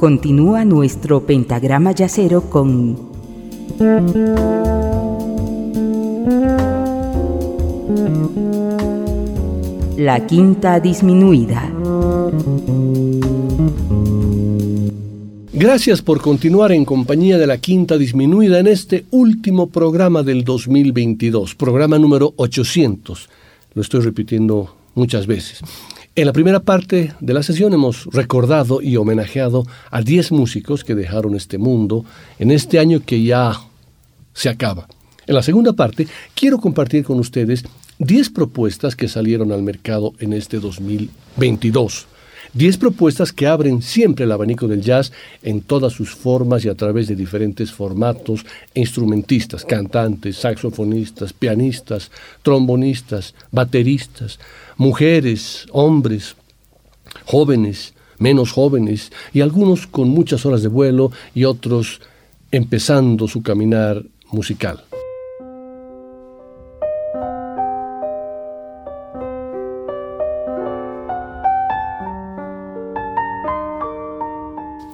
Continúa nuestro pentagrama yacero con la quinta disminuida. Gracias por continuar en compañía de la Quinta Disminuida en este último programa del 2022, programa número 800. Lo estoy repitiendo muchas veces. En la primera parte de la sesión hemos recordado y homenajeado a 10 músicos que dejaron este mundo en este año que ya se acaba. En la segunda parte quiero compartir con ustedes 10 propuestas que salieron al mercado en este 2022. 10 propuestas que abren siempre el abanico del jazz en todas sus formas y a través de diferentes formatos e instrumentistas, cantantes, saxofonistas, pianistas, trombonistas, bateristas, mujeres, hombres, jóvenes, menos jóvenes y algunos con muchas horas de vuelo y otros empezando su caminar musical.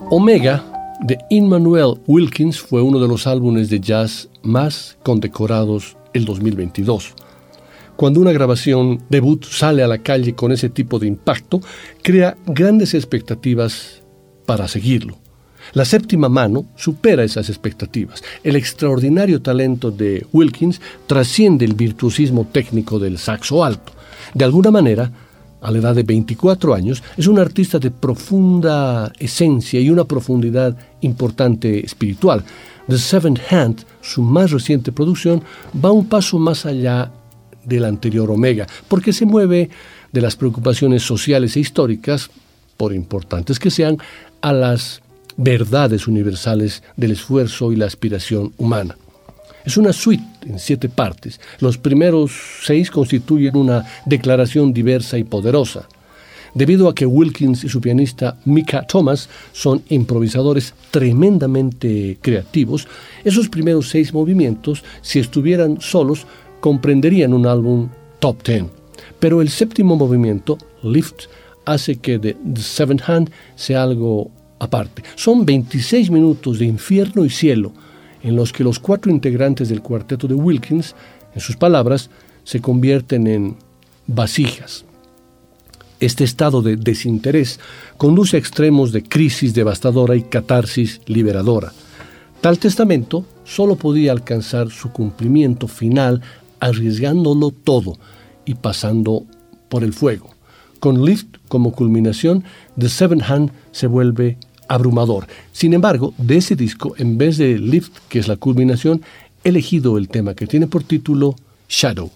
Omega de Immanuel Wilkins fue uno de los álbumes de jazz más condecorados el 2022. Cuando una grabación debut sale a la calle con ese tipo de impacto, crea grandes expectativas para seguirlo. La séptima mano supera esas expectativas. El extraordinario talento de Wilkins trasciende el virtuosismo técnico del saxo alto. De alguna manera, a la edad de 24 años, es un artista de profunda esencia y una profundidad importante espiritual. The Seventh Hand, su más reciente producción, va un paso más allá del anterior Omega, porque se mueve de las preocupaciones sociales e históricas, por importantes que sean, a las verdades universales del esfuerzo y la aspiración humana. Es una suite en siete partes. Los primeros seis constituyen una declaración diversa y poderosa. Debido a que Wilkins y su pianista Mika Thomas son improvisadores tremendamente creativos, esos primeros seis movimientos, si estuvieran solos, comprenderían un álbum top ten. Pero el séptimo movimiento, Lift, hace que The Seventh Hand sea algo aparte. Son 26 minutos de infierno y cielo, en los que los cuatro integrantes del cuarteto de Wilkins, en sus palabras, se convierten en vasijas. Este estado de desinterés conduce a extremos de crisis devastadora y catarsis liberadora. Tal testamento solo podía alcanzar su cumplimiento final arriesgándolo todo y pasando por el fuego. Con Lift como culminación, The Seven Hand se vuelve abrumador. Sin embargo, de ese disco, en vez de Lift, que es la culminación, he elegido el tema que tiene por título Shadow.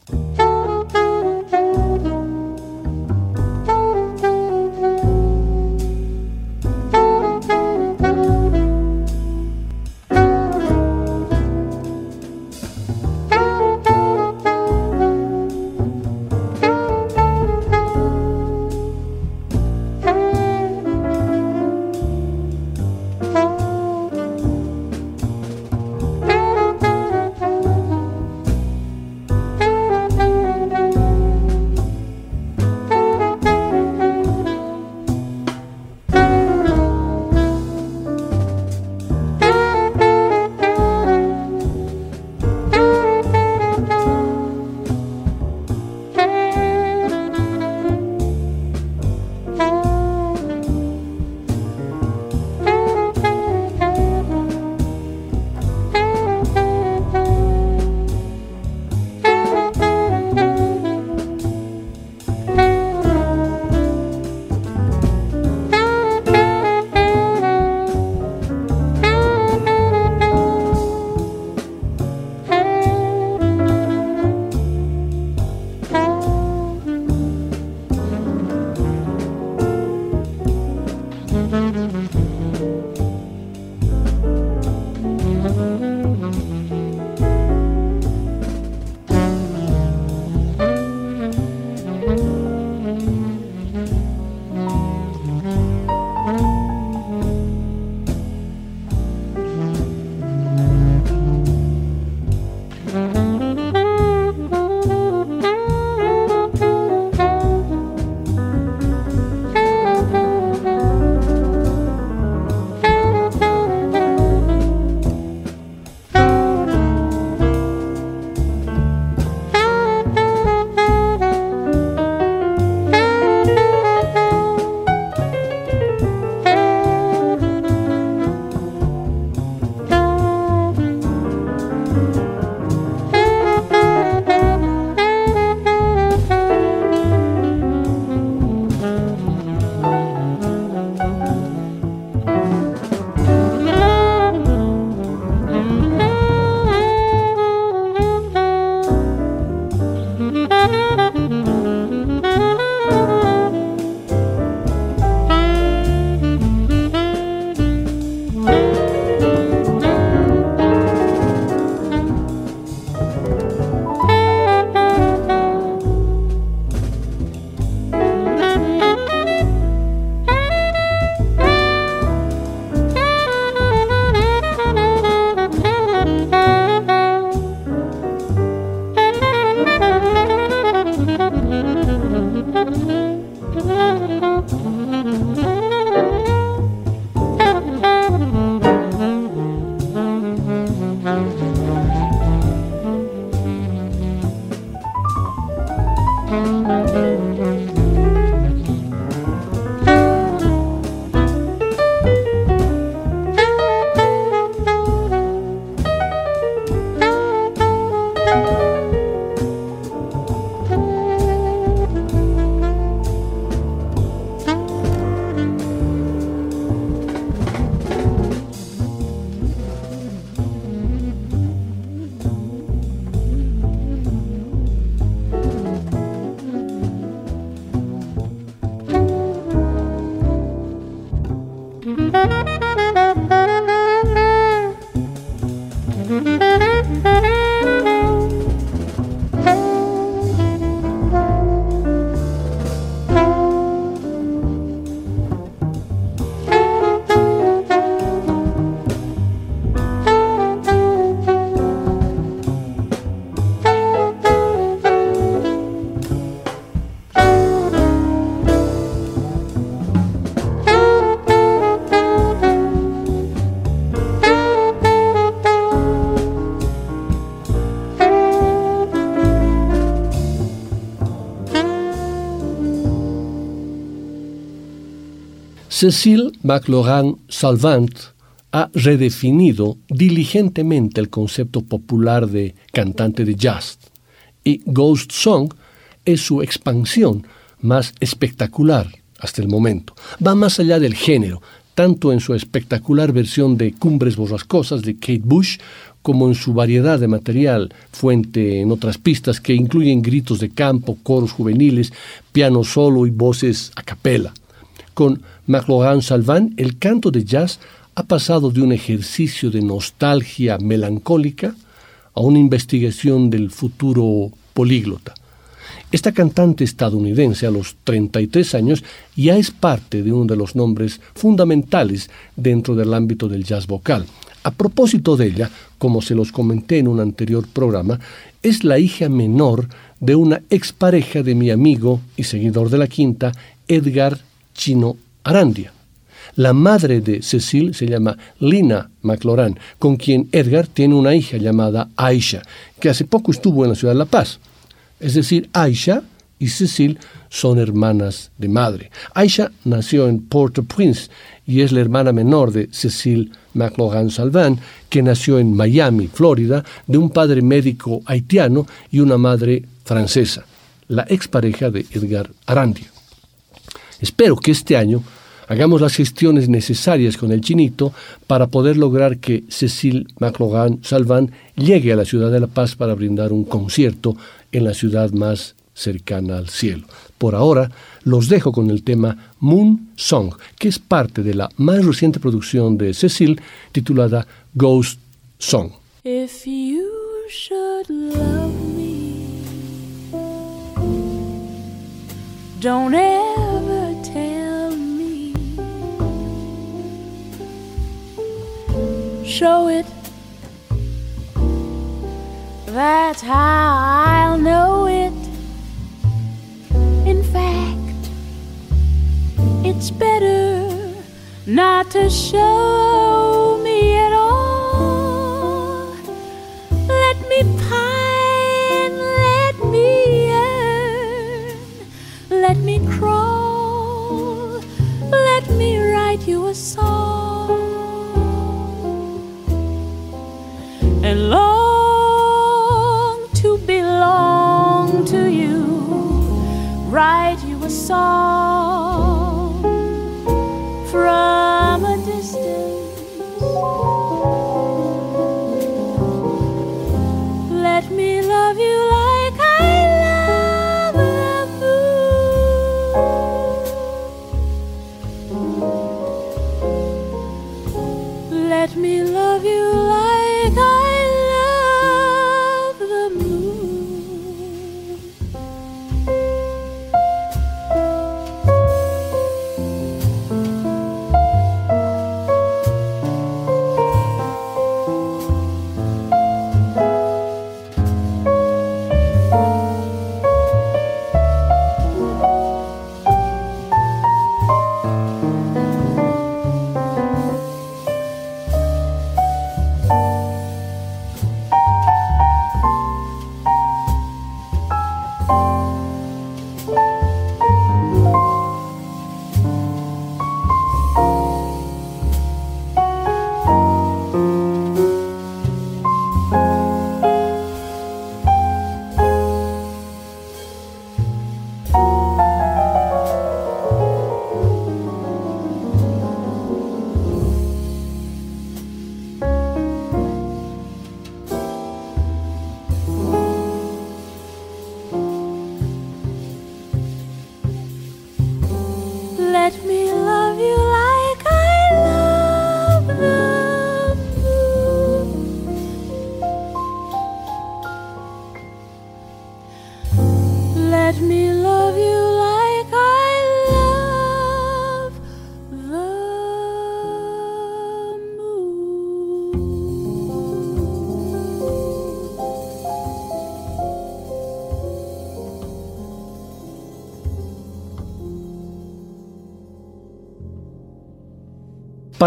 Cecil McLaurin Salvant ha redefinido diligentemente el concepto popular de cantante de jazz y Ghost Song es su expansión más espectacular hasta el momento. Va más allá del género, tanto en su espectacular versión de Cumbres Borrascosas de Kate Bush, como en su variedad de material, fuente en otras pistas que incluyen gritos de campo, coros juveniles, piano solo y voces a capela. Con McLaurin Salvant, el canto de jazz ha pasado de un ejercicio de nostalgia melancólica a una investigación del futuro políglota. Esta cantante estadounidense a los 33 años ya es parte de uno de los nombres fundamentales dentro del ámbito del jazz vocal. A propósito de ella, como se los comenté en un anterior programa, es la hija menor de una expareja de mi amigo y seguidor de la quinta, Edgar Chino Arandia. La madre de Cecil se llama Lina McLaurin, con quien Edgar tiene una hija llamada Aisha, que hace poco estuvo en la ciudad de La Paz. Es decir, Aisha y Cecil son hermanas de madre. Aisha nació en Port-au-Prince y es la hermana menor de Cecil McLaurin Salvant, que nació en Miami, Florida, de un padre médico haitiano y una madre francesa, la expareja de Edgar Arandia. Espero que este año hagamos las gestiones necesarias con el chinito para poder lograr que Cecil McLaurin Salvan llegue a la ciudad de La Paz para brindar un concierto en la ciudad más cercana al cielo. Por ahora, los dejo con el tema Moon Song, que es parte de la más reciente producción de Cecil titulada Ghost Song. Show it. That's how I'll know it. In fact, it's better not to show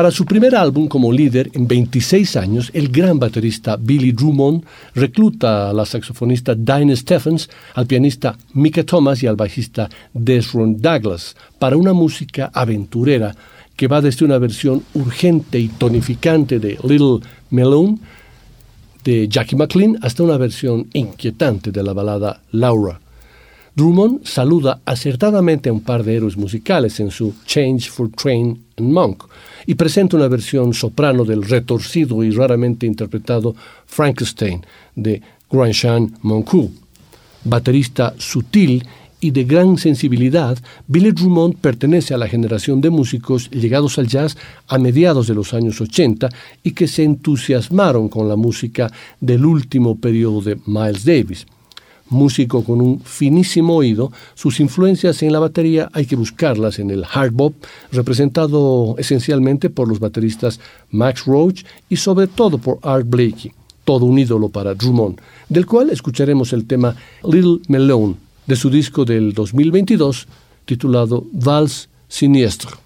Para su primer álbum como líder en 26 años, el gran baterista Billy Drummond recluta a la saxofonista Dinah Stephens, al pianista Mika Thomas y al bajista Desron Douglas para una música aventurera que va desde una versión urgente y tonificante de Little Melon de Jackie McLean hasta una versión inquietante de la balada Laura. Drummond saluda acertadamente a un par de héroes musicales en su Change for Train and Monk y presenta una versión soprano del retorcido y raramente interpretado Frankenstein de Grandchamp Moncu. Baterista sutil y de gran sensibilidad, Billy Drummond pertenece a la generación de músicos llegados al jazz a mediados de los años 80 y que se entusiasmaron con la música del último periodo de Miles Davis músico con un finísimo oído, sus influencias en la batería hay que buscarlas en el hard bop, representado esencialmente por los bateristas Max Roach y sobre todo por Art Blakey, todo un ídolo para Drummond, del cual escucharemos el tema Little Melon de su disco del 2022 titulado Vals Siniestro.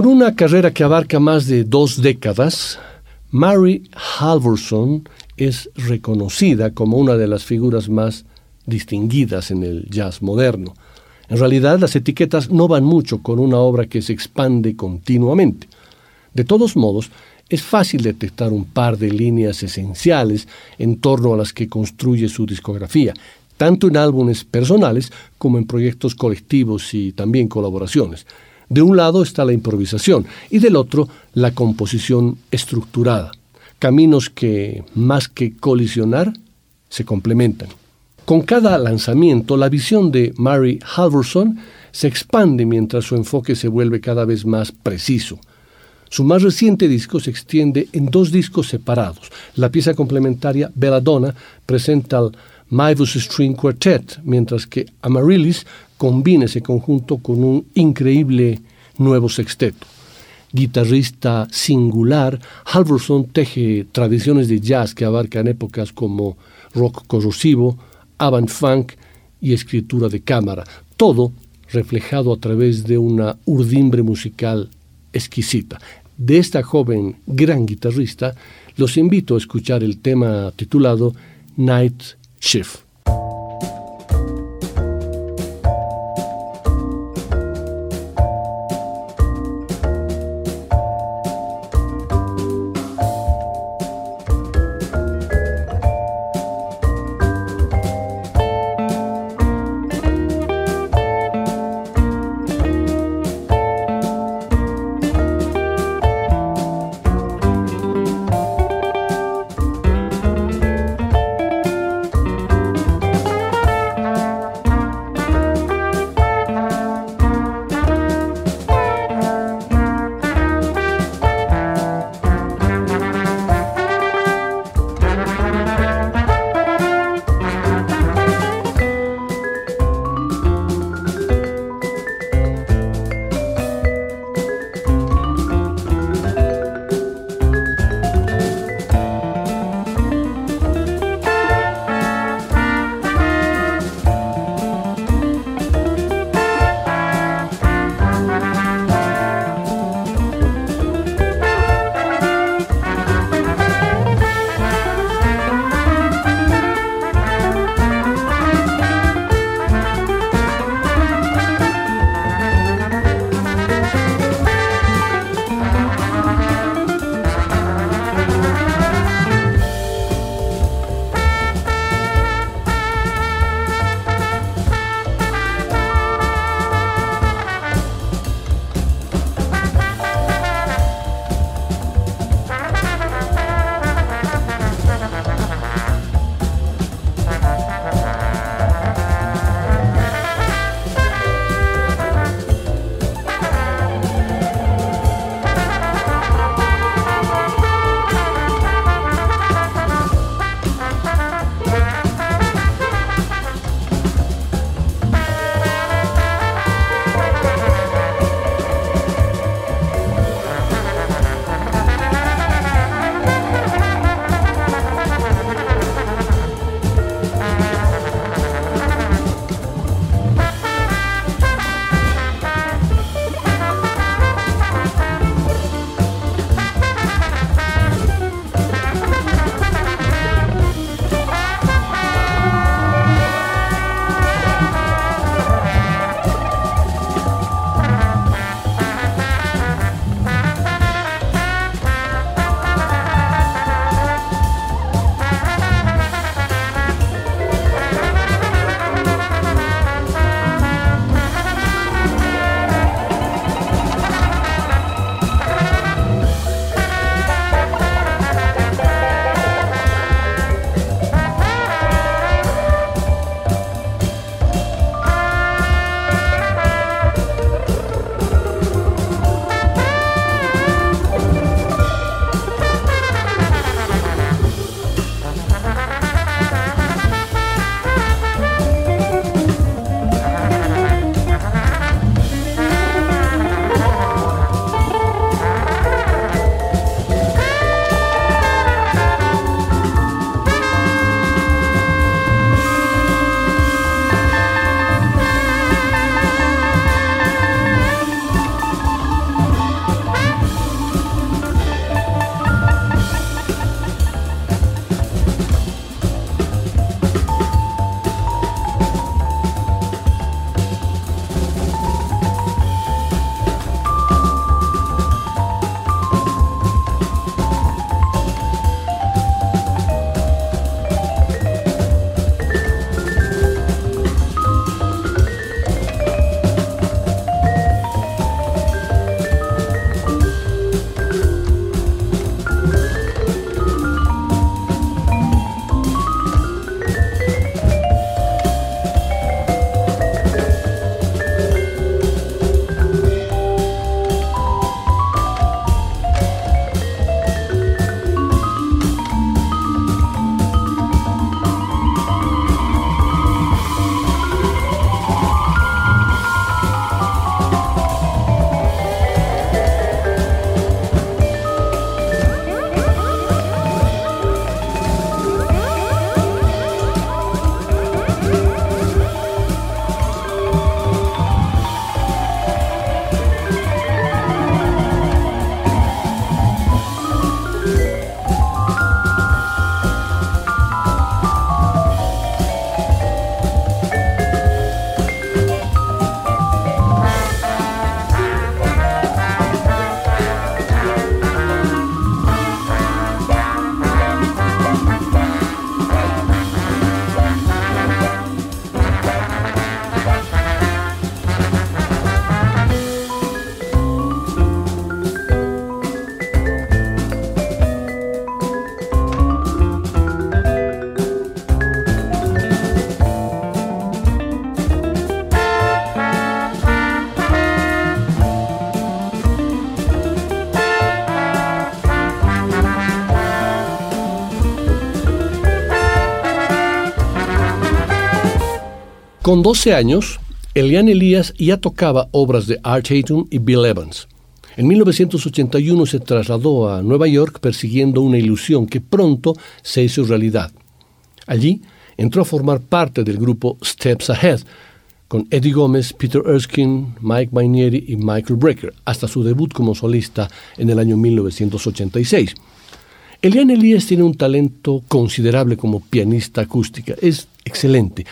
Con una carrera que abarca más de dos décadas, Mary Halvorson es reconocida como una de las figuras más distinguidas en el jazz moderno. En realidad, las etiquetas no van mucho con una obra que se expande continuamente. De todos modos, es fácil detectar un par de líneas esenciales en torno a las que construye su discografía, tanto en álbumes personales como en proyectos colectivos y también colaboraciones. De un lado está la improvisación y del otro la composición estructurada, caminos que, más que colisionar, se complementan. Con cada lanzamiento, la visión de Mary Halvorson se expande mientras su enfoque se vuelve cada vez más preciso. Su más reciente disco se extiende en dos discos separados. La pieza complementaria Belladonna presenta al Mavis String Quartet, mientras que Amaryllis combina ese conjunto con un increíble nuevo sexteto. Guitarrista singular, Halvorson teje tradiciones de jazz que abarcan épocas como rock corrosivo, avant funk y escritura de cámara, todo reflejado a través de una urdimbre musical exquisita. De esta joven gran guitarrista, los invito a escuchar el tema titulado Night Shift. Con 12 años, Elian Elias ya tocaba obras de Art Tatum y Bill Evans. En 1981 se trasladó a Nueva York persiguiendo una ilusión que pronto se hizo realidad. Allí entró a formar parte del grupo Steps Ahead, con Eddie Gómez, Peter Erskine, Mike Mainieri y Michael Brecker, hasta su debut como solista en el año 1986. Eliane Elias tiene un talento considerable como pianista acústica, es excelente,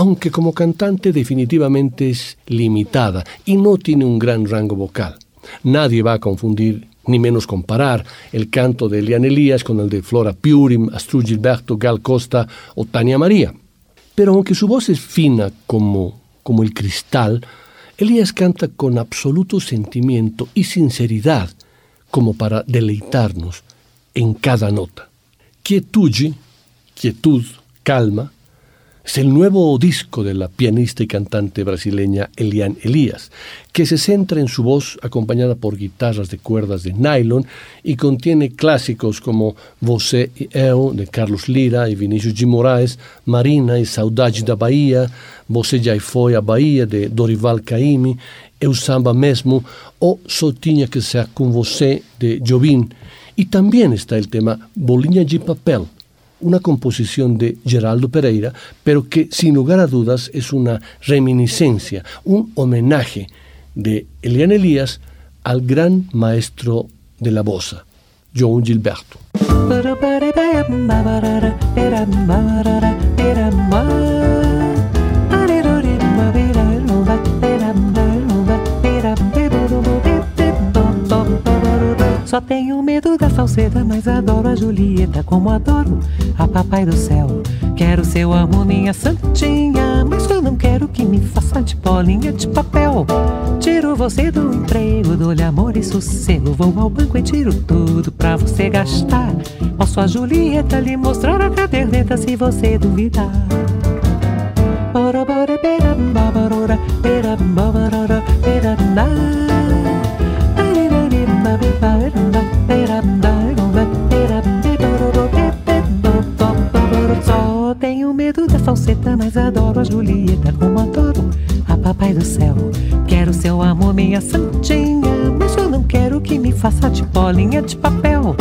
aunque como cantante definitivamente es limitada y no tiene un gran rango vocal. Nadie va a confundir ni menos comparar el canto de Eliane Elias con el de Flora Purim, Astrud Gilberto, Gal Costa o Tania María. Pero aunque su voz es fina como, como el cristal, Elías canta con absoluto sentimiento y sinceridad como para deleitarnos en cada nota. Quietud, quietud, calma, es el nuevo disco de la pianista y cantante brasileña Eliane Elias, que se centra en su voz acompañada por guitarras de cuerdas de nylon y contiene clásicos como Você e Eu de Carlos Lira y Vinicius G. Moraes, Marina y Saudade da Bahia, Você já foi a Bahia de Dorival Caymmi, Eu Samba Mesmo o Só tinha que ser com você de Jobim. Y también está el tema Bolinha de Papel, una composición de Geraldo Pereira, pero que sin lugar a dudas es una reminiscencia, un homenaje de Eliane Elías al gran maestro de la bossa, João Gilberto. Só tenho medo da falseta, mas adoro a Julieta como adoro a Papai do Céu. Quero seu amor, minha santinha, mas eu não quero que me faça de bolinha de papel. Tiro você do emprego, dou-lhe amor e sossego. Vou ao banco e tiro tudo pra você gastar. Posso a Julieta lhe mostrar a caderneta se você duvidar. Bora, bora, bera, bora, bera, bora, bera, bera, só falseta, mas adoro a Julieta como adoro a Papai do Céu. Quero seu amor, minha santinha, mas eu não quero que me faça de bolinha de papel.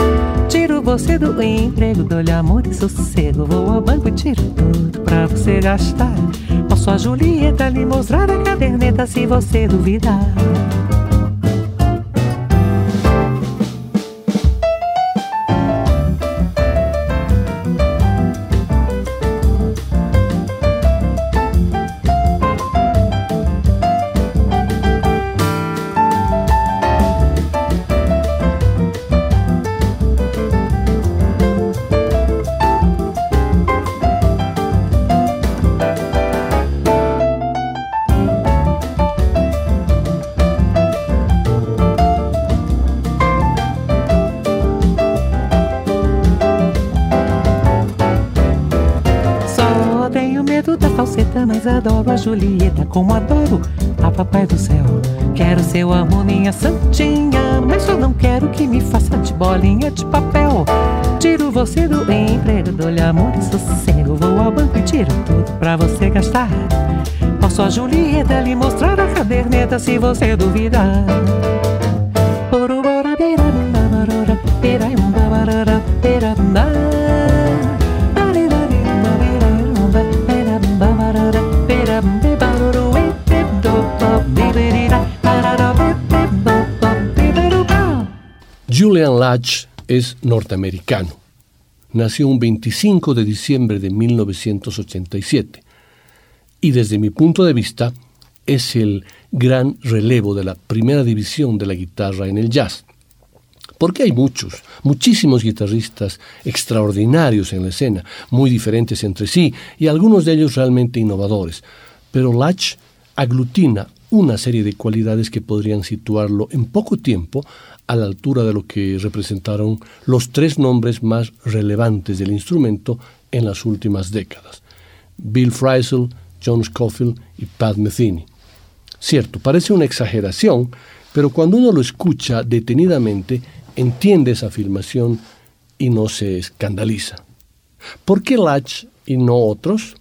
Tiro você do emprego, dou-lhe amor e sossego. Vou ao banco e tiro tudo pra você gastar. Posso a Julieta lhe mostrar a caderneta se você duvidar. Mas adoro a Julieta como adoro a Papai do Céu. Quero seu amor, minha santinha, mas eu não quero que me faça de bolinha de papel. Tiro você do emprego, dou-lhe amor e sossego. Vou ao banco e tiro tudo pra você gastar. Posso a Julieta lhe mostrar a caderneta se você duvidar. Orobora, bira, barora, bira, barara, bira, Julian Latch es norteamericano. Nació un 25 de diciembre de 1987 y desde mi punto de vista es el gran relevo de la primera división de la guitarra en el jazz. Porque hay muchos, muchísimos guitarristas extraordinarios en la escena, muy diferentes entre sí y algunos de ellos realmente innovadores. Pero Latch aglutina una serie de cualidades que podrían situarlo en poco tiempo a la altura de lo que representaron los tres nombres más relevantes del instrumento en las últimas décadas, Bill Frisell, John Scofield y Pat Metheny. Cierto, parece una exageración, pero cuando uno lo escucha detenidamente, entiende esa afirmación y no se escandaliza. ¿Por qué Latch y no otros?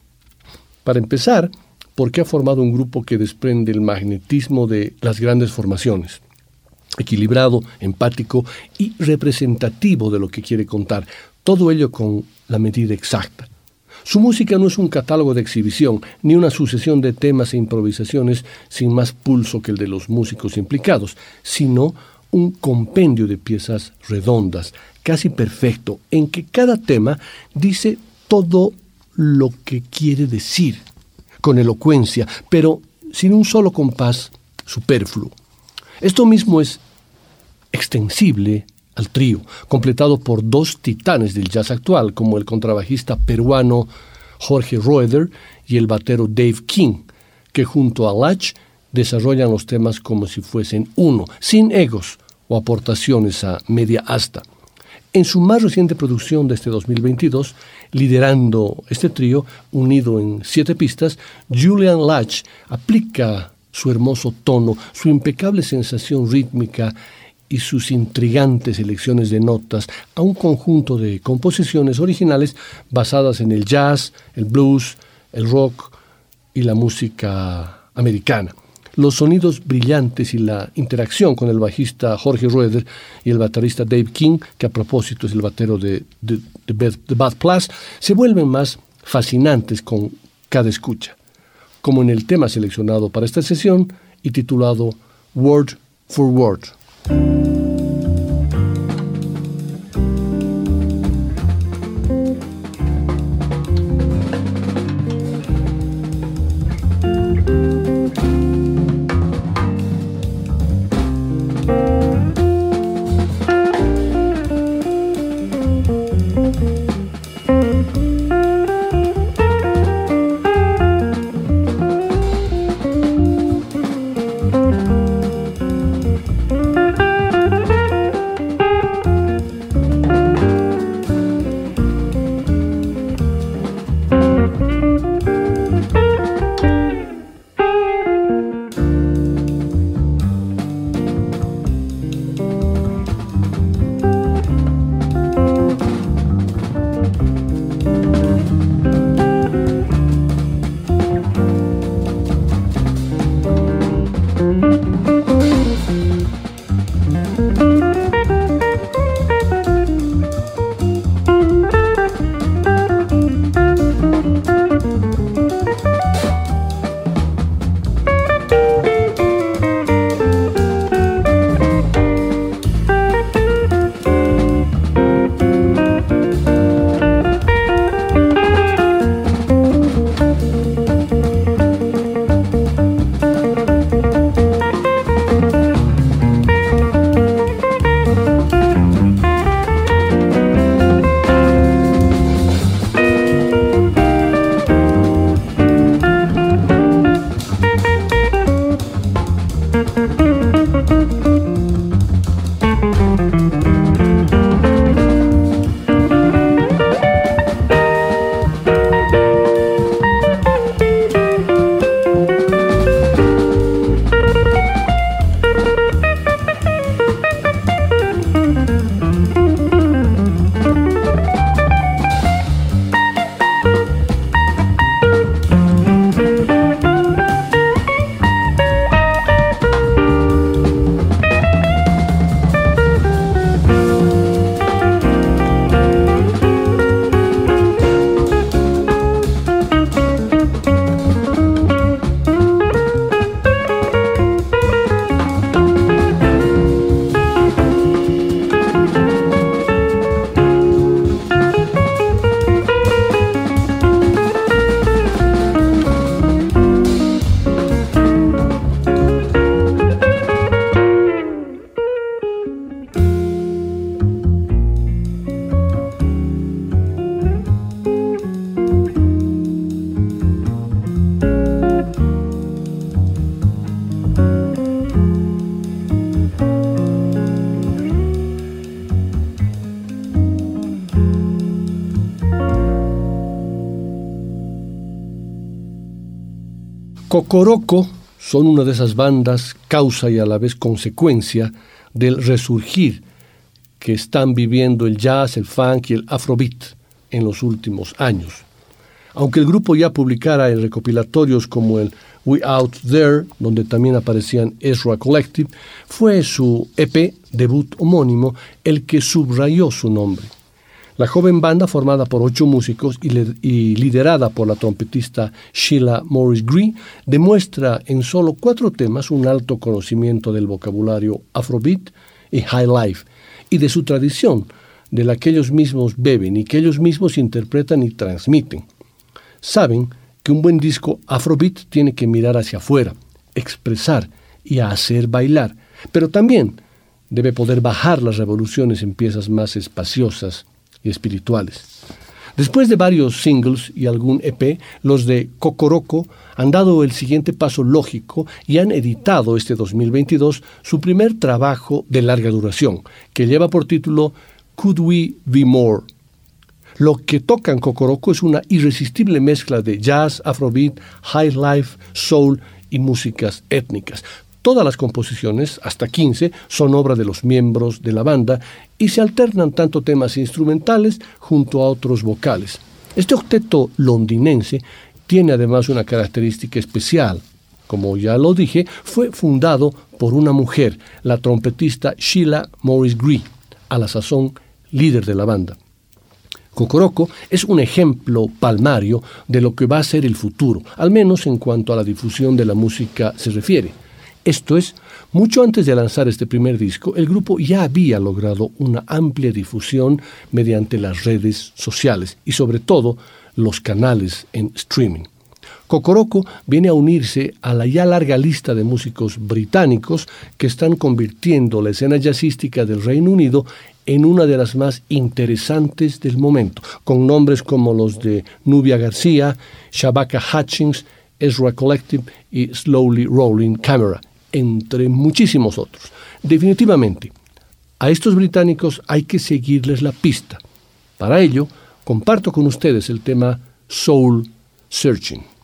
Para empezar, porque ha formado un grupo que desprende el magnetismo de las grandes formaciones equilibrado, empático y representativo de lo que quiere contar, todo ello con la medida exacta. Su música no es un catálogo de exhibición, ni una sucesión de temas e improvisaciones sin más pulso que el de los músicos implicados, sino un compendio de piezas redondas, casi perfecto, en que cada tema dice todo lo que quiere decir, con elocuencia, pero sin un solo compás superfluo. Esto mismo es extensible al trío, completado por dos titanes del jazz actual, como el contrabajista peruano Jorge Roeder y el batero Dave King, que junto a Latch desarrollan los temas como si fuesen uno, sin egos o aportaciones a media asta. En su más reciente producción de este 2022, liderando este trío, unido en siete pistas, Julian Latch aplica su hermoso tono, su impecable sensación rítmica y sus intrigantes elecciones de notas a un conjunto de composiciones originales basadas en el jazz, el blues, el rock y la música americana. Los sonidos brillantes y la interacción con el bajista Jorge Rueder y el baterista Dave King, que a propósito es el batero de, The Bad Plus, se vuelven más fascinantes con cada escucha, como en el tema seleccionado para esta sesión y titulado Word for Word. Cocoroco son una de esas bandas, causa y a la vez consecuencia del resurgir que están viviendo el jazz, el funk y el afrobeat en los últimos años. Aunque el grupo ya publicara en recopilatorios como el We Out There, donde también aparecían Ezra Collective, fue su EP debut homónimo el que subrayó su nombre. La joven banda, formada por ocho músicos y, liderada por la trompetista Sheila Morris Gree, demuestra en solo cuatro temas un alto conocimiento del vocabulario afrobeat y high life y de su tradición, de la que ellos mismos beben y que ellos mismos interpretan y transmiten. Saben que un buen disco afrobeat tiene que mirar hacia afuera, expresar y hacer bailar, pero también debe poder bajar las revoluciones en piezas más espaciosas y espirituales. Después de varios singles y algún EP, los de Cocoroco han dado el siguiente paso lógico y han editado este 2022 su primer trabajo de larga duración, que lleva por título Could We Be More? Lo que tocan Cocoroco es una irresistible mezcla de jazz, afrobeat, high life, soul y músicas étnicas. Todas las composiciones, hasta 15, son obra de los miembros de la banda y se alternan tanto temas instrumentales junto a otros vocales. Este octeto londinense tiene además una característica especial. Como ya lo dije, fue fundado por una mujer, la trompetista Sheila Morris Gree, a la sazón líder de la banda. Cocoroco es un ejemplo palmario de lo que va a ser el futuro, al menos en cuanto a la difusión de la música se refiere. Esto es, mucho antes de lanzar este primer disco, el grupo ya había logrado una amplia difusión mediante las redes sociales y sobre todo los canales en streaming. Cocoroco viene a unirse a la ya larga lista de músicos británicos que están convirtiendo la escena jazzística del Reino Unido en una de las más interesantes del momento, con nombres como los de Nubia García, Shabaka Hutchings, Ezra Collective y Slowly Rolling Camera, entre muchísimos otros. Definitivamente, a estos británicos hay que seguirles la pista. Para ello, comparto con ustedes el tema Soul Searching.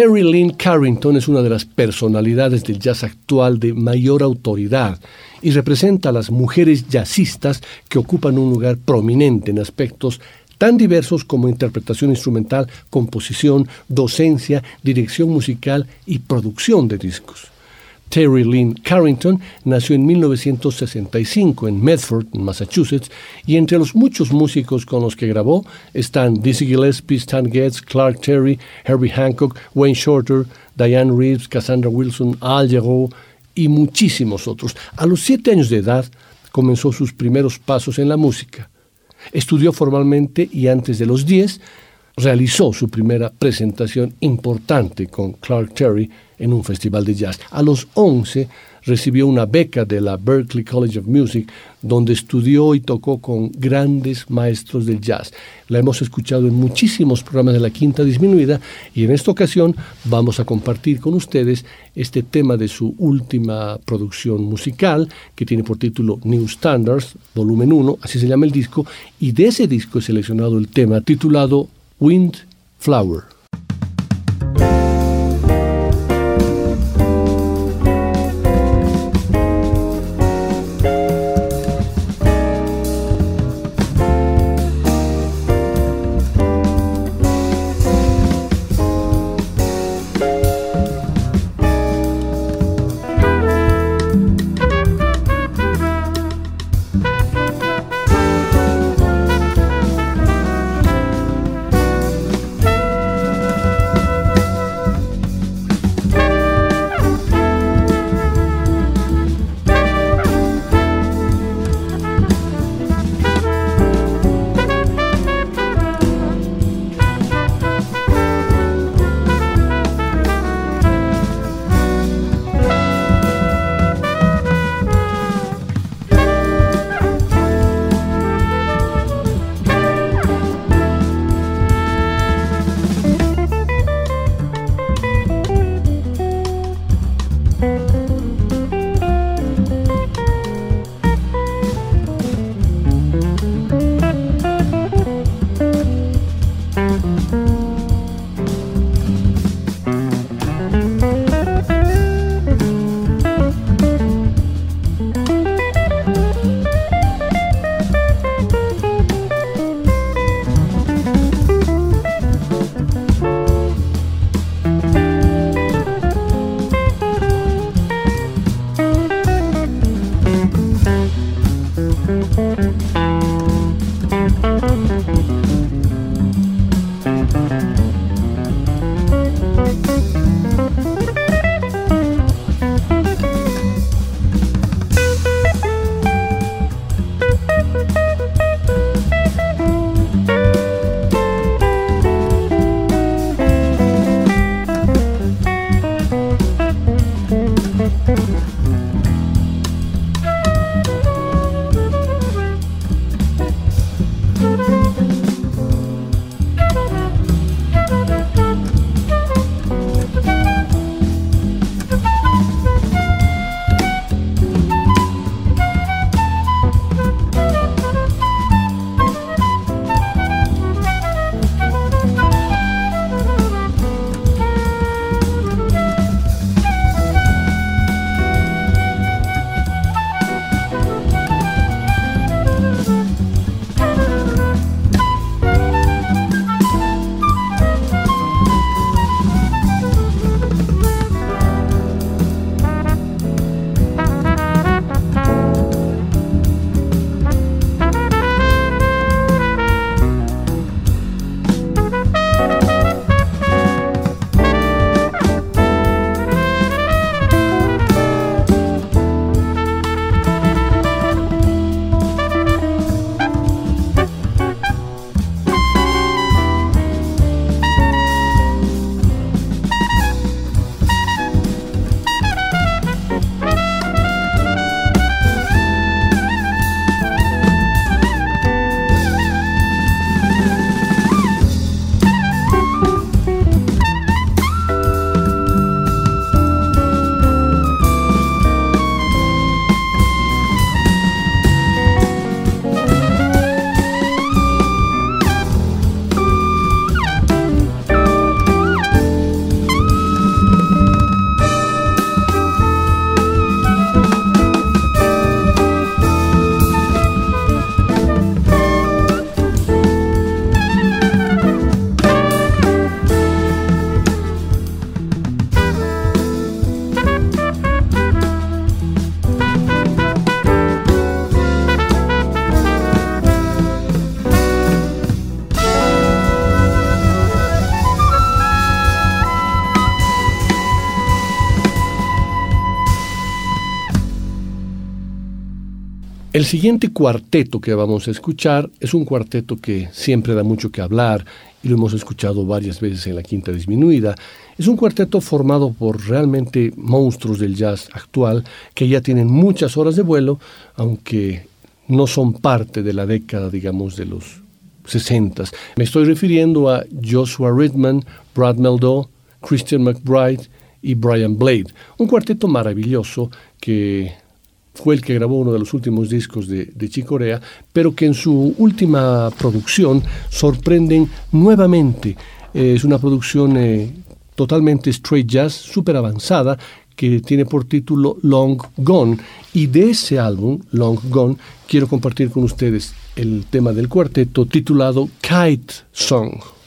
Terry Lynn Carrington es una de las personalidades del jazz actual de mayor autoridad y representa a las mujeres jazzistas que ocupan un lugar prominente en aspectos tan diversos como interpretación instrumental, composición, docencia, dirección musical y producción de discos. Terry Lynn Carrington nació en 1965 en Medford, Massachusetts, y entre los muchos músicos con los que grabó están Dizzy Gillespie, Stan Getz, Clark Terry, Herbie Hancock, Wayne Shorter, Diane Reeves, Cassandra Wilson, Al Jarreau y muchísimos otros. A los siete años de edad comenzó sus primeros pasos en la música. Estudió formalmente y antes de los 10 realizó su primera presentación importante con Clark Terry en un festival de jazz. A los 11 recibió una beca de la Berklee College of Music, donde estudió y tocó con grandes maestros del jazz. La hemos escuchado en muchísimos programas de la Quinta Disminuida y en esta ocasión vamos a compartir con ustedes este tema de su última producción musical, que tiene por título New Standards, volumen 1, así se llama el disco, y de ese disco he seleccionado el tema titulado Wind Flower. El siguiente cuarteto que vamos a escuchar es un cuarteto que siempre da mucho que hablar y lo hemos escuchado varias veces en la quinta disminuida. Es un cuarteto formado por realmente monstruos del jazz actual que ya tienen muchas horas de vuelo, aunque no son parte de la década, digamos, de los 60. Me estoy refiriendo a Joshua Ridman, Brad Meldau, Christian McBride y Brian Blade. Un cuarteto maravilloso que fue el que grabó uno de los últimos discos de, de Chicorea, pero que en su última producción sorprenden nuevamente. es una producción eh, totalmente straight jazz, súper avanzada, que tiene por título Long Gone. Y de ese álbum, Long Gone, quiero compartir con ustedes el tema del cuarteto titulado Kite Song.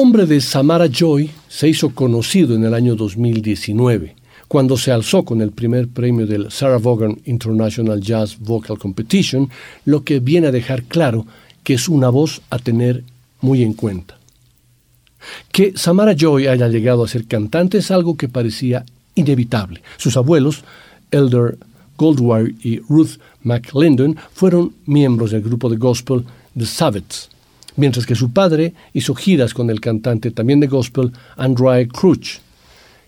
Nombre de Samara Joy se hizo conocido en el año 2019, cuando se alzó con el primer premio del Sarah Vaughan International Jazz Vocal Competition, lo que viene a dejar claro que es una voz a tener muy en cuenta. Que Samara Joy haya llegado a ser cantante es algo que parecía inevitable. Sus abuelos, Elder Goldwire y Ruth McLendon, fueron miembros del grupo de gospel The Sabbats mientras que su padre hizo giras con el cantante también de gospel Andrea Crouch.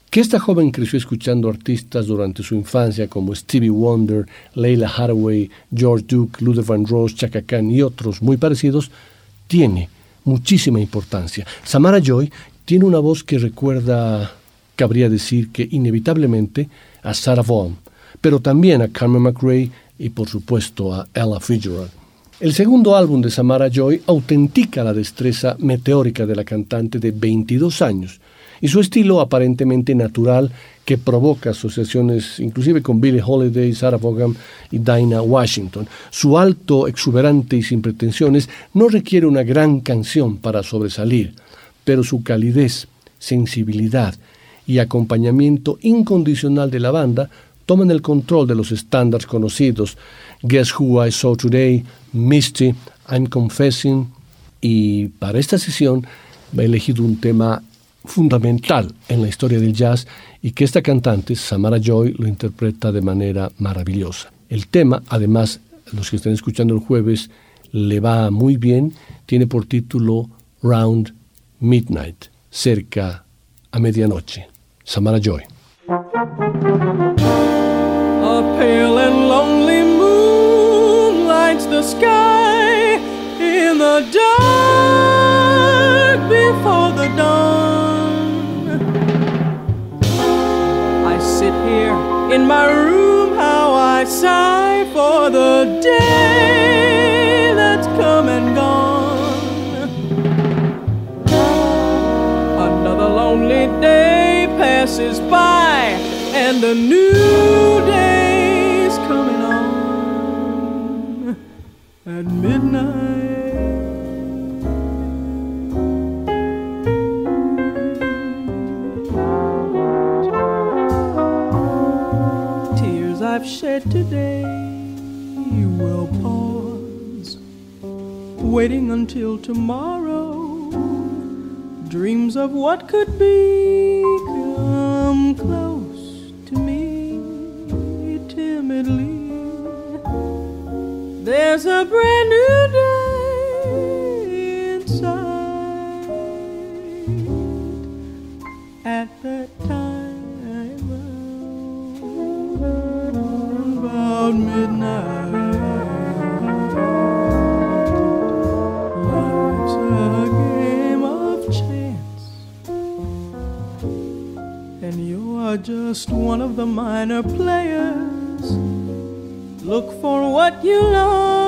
Que esta joven creció escuchando artistas durante su infancia como Stevie Wonder, Leila Hathaway, George Duke, Luther Vandross, Chaka Khan y otros muy parecidos, tiene muchísima importancia. Samara Joy tiene una voz que recuerda, cabría decir que inevitablemente, a Sarah Vaughan, pero también a Carmen McRae y por supuesto a Ella Fitzgerald. El segundo álbum de Samara Joy autentica la destreza meteórica de la cantante de 22 años y su estilo aparentemente natural que provoca asociaciones inclusive con Billie Holiday, Sarah Vaughan y Dinah Washington. Su alto, exuberante y sin pretensiones no requiere una gran canción para sobresalir, pero su calidez, sensibilidad y acompañamiento incondicional de la banda toman el control de los estándares conocidos Guess Who I Saw Today, Misty, I'm Confessing. Y para esta sesión he elegido un tema fundamental en la historia del jazz y que esta cantante, Samara Joy, lo interpreta de manera maravillosa. El tema, además, los que están escuchando el jueves, le va muy bien, tiene por título Round Midnight, cerca a medianoche. Samara Joy. The sky in the dark before the dawn. I sit here in my room, how I sigh for the day that's come and gone. Another lonely day passes by, and a new day at midnight. Tears I've shed today will pause, waiting until tomorrow. Dreams of what could be brand new day inside. At that time about midnight. Life's a game of chance, and you are just one of the minor players. Look for what you love,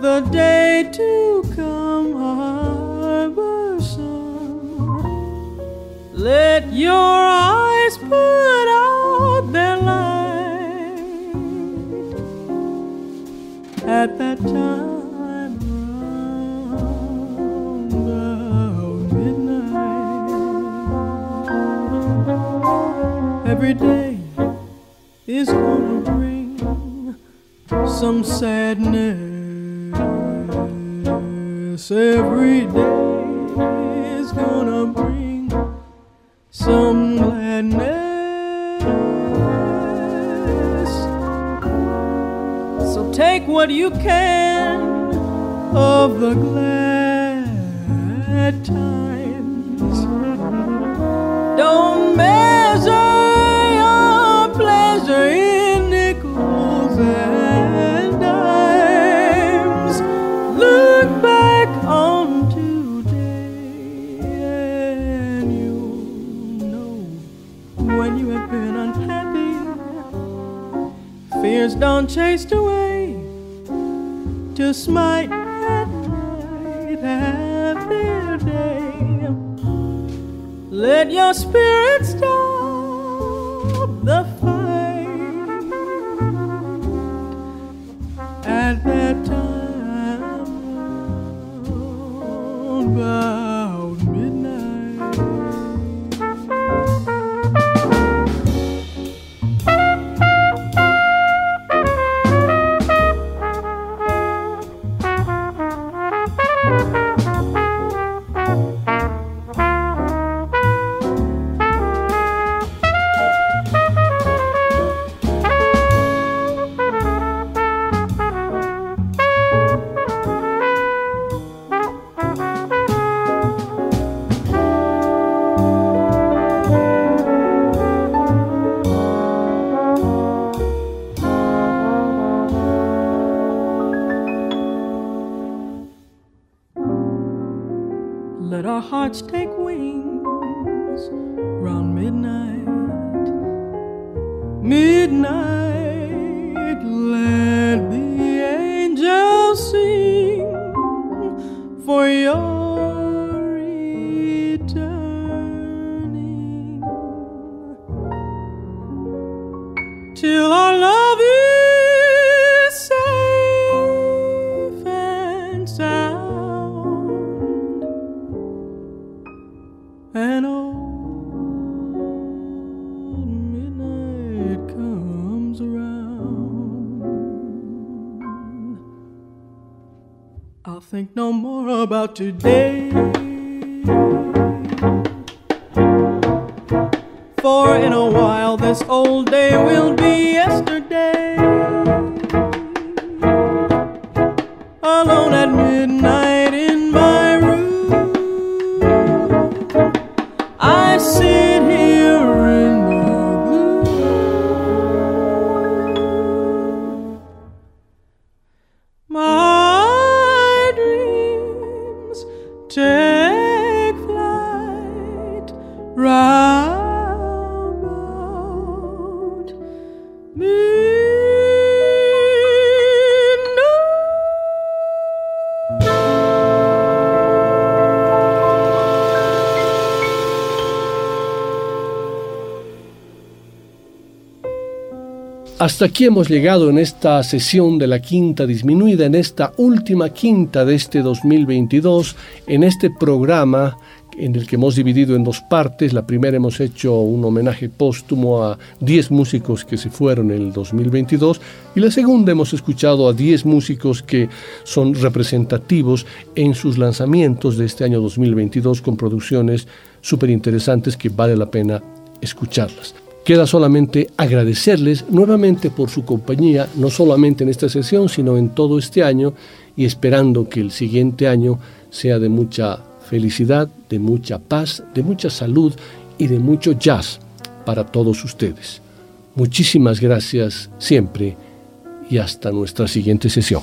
the day to come harbor sun. Let your eyes put out their light at that time midnight. Every day is gonna bring some sadness every day is gonna bring some gladness. So take what you can of the glad times. chased away just might have their day let your spirit stop the today. Hasta aquí hemos llegado en esta sesión de la quinta disminuida, en esta última quinta de este 2022, en este programa en el que hemos dividido en dos partes. La primera hemos hecho un homenaje póstumo a 10 músicos que se fueron en el 2022 y la segunda hemos escuchado a 10 músicos que son representativos en sus lanzamientos de este año 2022 con producciones súper interesantes que vale la pena escucharlas. Queda solamente agradecerles nuevamente por su compañía, no solamente en esta sesión, sino en todo este año y esperando que el siguiente año sea de mucha felicidad, de mucha paz, de mucha salud y de mucho jazz para todos ustedes. Muchísimas gracias siempre y hasta nuestra siguiente sesión.